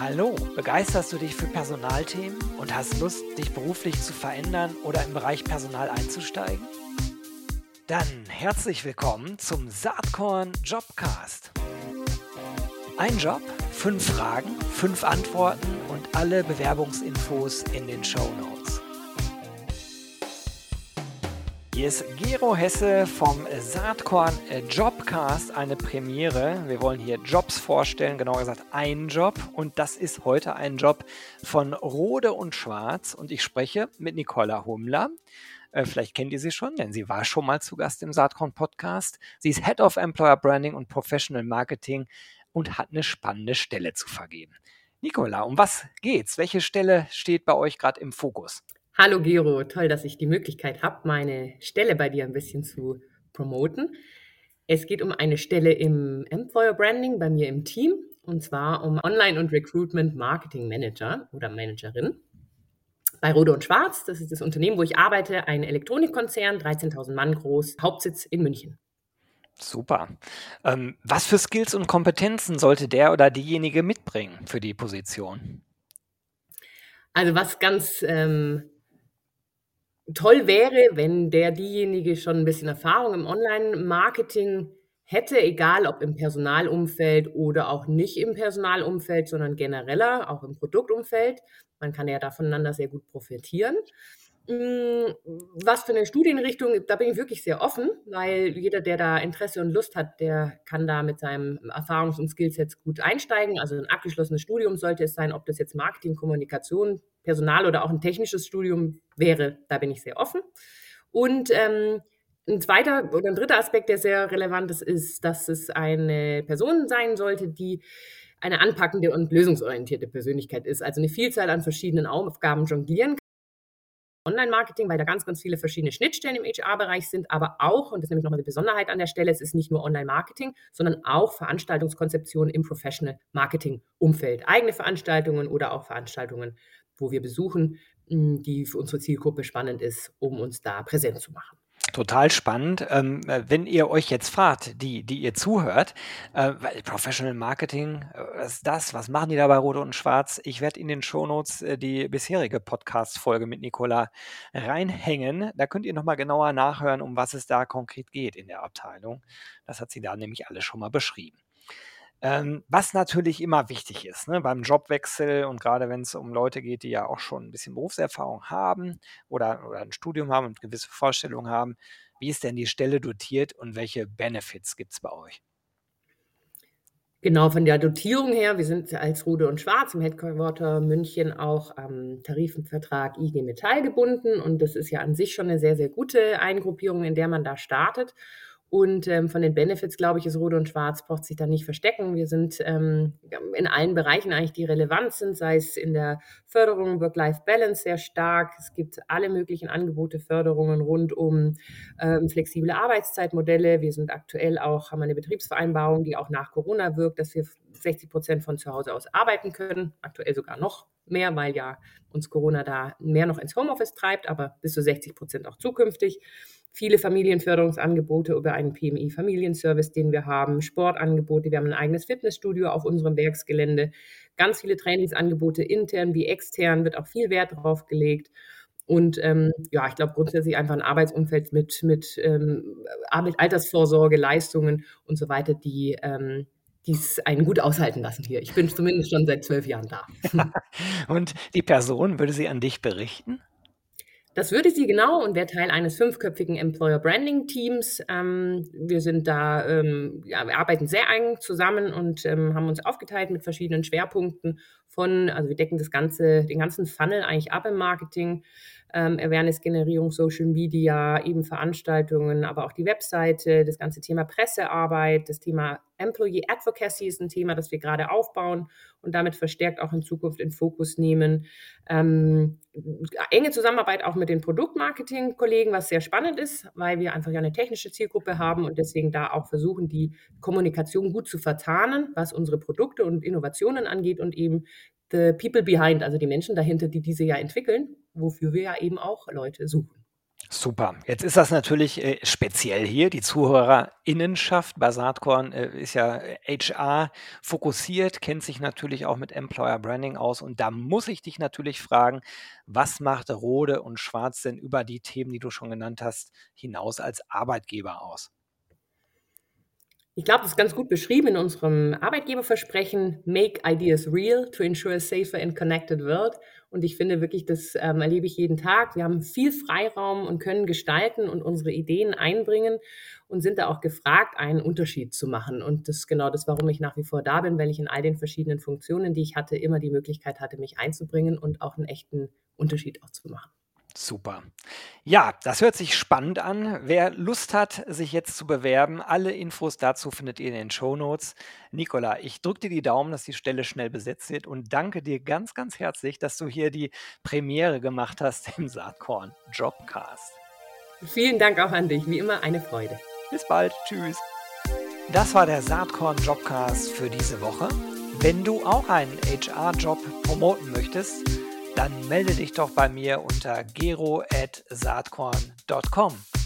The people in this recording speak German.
Hallo, begeisterst du dich für Personalthemen und hast Lust, dich beruflich zu verändern oder im Bereich Personal einzusteigen? Dann herzlich willkommen zum Saatkorn Jobcast. Ein Job, fünf Fragen, fünf Antworten und alle Bewerbungsinfos in den Show Notes. Hier ist Gero Hesse vom Saatkorn Jobcast, eine Premiere. Wir wollen hier Jobs vorstellen, genauer gesagt einen Job. Und das ist heute ein Job von Rode und Schwarz. Und ich spreche mit Nicola Hummler. Äh, vielleicht kennt ihr sie schon, denn sie war schon mal zu Gast im Saatkorn Podcast. Sie ist Head of Employer Branding und Professional Marketing und hat eine spannende Stelle zu vergeben. Nicola, um was geht's? Welche Stelle steht bei euch gerade im Fokus? Hallo Gero, toll, dass ich die Möglichkeit habe, meine Stelle bei dir ein bisschen zu promoten. Es geht um eine Stelle im Employer Branding bei mir im Team und zwar um Online- und Recruitment Marketing Manager oder Managerin. Bei Rode und Schwarz, das ist das Unternehmen, wo ich arbeite, ein Elektronikkonzern, 13.000 Mann groß, Hauptsitz in München. Super. Ähm, was für Skills und Kompetenzen sollte der oder diejenige mitbringen für die Position? Also was ganz ähm, toll wäre, wenn der diejenige schon ein bisschen Erfahrung im Online-Marketing hätte, egal ob im Personalumfeld oder auch nicht im Personalumfeld, sondern genereller, auch im Produktumfeld. Man kann ja da voneinander sehr gut profitieren. Hm, was für eine Studienrichtung, da bin ich wirklich sehr offen, weil jeder, der da Interesse und Lust hat, der kann da mit seinem Erfahrungs- und Skillsets gut einsteigen. Also ein abgeschlossenes Studium sollte es sein, ob das jetzt Marketing, Kommunikation, Personal oder auch ein technisches Studium wäre, da bin ich sehr offen. Und ähm, ein zweiter oder ein dritter Aspekt, der sehr relevant ist, ist, dass es eine Person sein sollte, die eine anpackende und lösungsorientierte Persönlichkeit ist, also eine Vielzahl an verschiedenen Aufgaben jonglieren kann Online-Marketing, weil da ganz, ganz viele verschiedene Schnittstellen im HR-Bereich sind, aber auch, und das ist nämlich nochmal die Besonderheit an der Stelle, es ist nicht nur Online-Marketing, sondern auch Veranstaltungskonzeption im Professional-Marketing-Umfeld. Eigene Veranstaltungen oder auch Veranstaltungen, wo wir besuchen, hm, die für unsere Zielgruppe spannend ist, um uns da präsent zu machen. Total spannend. Ähm, äh, wenn ihr euch jetzt fragt, die, die ihr zuhört, äh, weil Professional Marketing, äh, was ist das? Was machen die da bei Rot und Schwarz? Ich werde in den Shownotes äh, die bisherige Podcast-Folge mit Nicola reinhängen. Da könnt ihr nochmal genauer nachhören, um was es da konkret geht in der Abteilung. Das hat sie da nämlich alles schon mal beschrieben. Ähm, was natürlich immer wichtig ist ne, beim Jobwechsel und gerade wenn es um Leute geht, die ja auch schon ein bisschen Berufserfahrung haben oder, oder ein Studium haben und gewisse Vorstellungen haben, wie ist denn die Stelle dotiert und welche Benefits gibt es bei euch? Genau, von der Dotierung her, wir sind als Rude und Schwarz im Headquarter München auch am Tarifvertrag IG Metall gebunden und das ist ja an sich schon eine sehr, sehr gute Eingruppierung, in der man da startet. Und ähm, von den Benefits, glaube ich, ist Rot und Schwarz braucht sich da nicht verstecken. Wir sind ähm, in allen Bereichen eigentlich, die relevant sind, sei es in der Förderung Work-Life-Balance sehr stark. Es gibt alle möglichen Angebote, Förderungen rund um ähm, flexible Arbeitszeitmodelle. Wir sind aktuell auch, haben eine Betriebsvereinbarung, die auch nach Corona wirkt, dass wir 60 Prozent von zu Hause aus arbeiten können. Aktuell sogar noch mehr, weil ja uns Corona da mehr noch ins Homeoffice treibt, aber bis zu 60 Prozent auch zukünftig viele Familienförderungsangebote über einen PMI-Familienservice, den wir haben, Sportangebote, wir haben ein eigenes Fitnessstudio auf unserem Werksgelände, ganz viele Trainingsangebote intern wie extern, wird auch viel Wert drauf gelegt. Und ähm, ja, ich glaube grundsätzlich einfach ein Arbeitsumfeld mit, mit ähm, Altersvorsorge, Leistungen und so weiter, die ähm, es einen gut aushalten lassen hier. Ich bin zumindest schon seit zwölf Jahren da. und die Person, würde sie an dich berichten? Das würde sie genau und wäre Teil eines fünfköpfigen Employer Branding Teams. Ähm, wir sind da, ähm, ja, wir arbeiten sehr eng zusammen und ähm, haben uns aufgeteilt mit verschiedenen Schwerpunkten von, also wir decken das ganze, den ganzen Funnel eigentlich ab im Marketing ähm, Awareness-Generierung, Social Media, eben Veranstaltungen, aber auch die Webseite, das ganze Thema Pressearbeit, das Thema Employee Advocacy ist ein Thema, das wir gerade aufbauen und damit verstärkt auch in Zukunft in Fokus nehmen. Ähm, enge Zusammenarbeit auch mit den Produktmarketing-Kollegen, was sehr spannend ist, weil wir einfach ja eine technische Zielgruppe haben und deswegen da auch versuchen, die Kommunikation gut zu vertarnen, was unsere Produkte und Innovationen angeht und eben the people behind, also die Menschen dahinter, die diese ja entwickeln, wofür wir ja eben auch Leute suchen. Super. Jetzt ist das natürlich äh, speziell hier. Die Zuhörerinnenschaft bei Saatkorn äh, ist ja HR fokussiert, kennt sich natürlich auch mit Employer Branding aus. Und da muss ich dich natürlich fragen, was macht Rode und Schwarz denn über die Themen, die du schon genannt hast, hinaus als Arbeitgeber aus? Ich glaube, das ist ganz gut beschrieben in unserem Arbeitgeberversprechen Make Ideas Real to ensure a safer and connected world. Und ich finde wirklich, das ähm, erlebe ich jeden Tag. Wir haben viel Freiraum und können gestalten und unsere Ideen einbringen und sind da auch gefragt, einen Unterschied zu machen. Und das ist genau das, warum ich nach wie vor da bin, weil ich in all den verschiedenen Funktionen, die ich hatte, immer die Möglichkeit hatte, mich einzubringen und auch einen echten Unterschied auch zu machen. Super. Ja, das hört sich spannend an. Wer Lust hat, sich jetzt zu bewerben, alle Infos dazu findet ihr in den Show Notes. Nicola, ich drücke dir die Daumen, dass die Stelle schnell besetzt wird und danke dir ganz, ganz herzlich, dass du hier die Premiere gemacht hast im Saatkorn Jobcast. Vielen Dank auch an dich. Wie immer eine Freude. Bis bald. Tschüss. Das war der Saatkorn Jobcast für diese Woche. Wenn du auch einen HR-Job promoten möchtest, dann melde dich doch bei mir unter gero.saatkorn.com.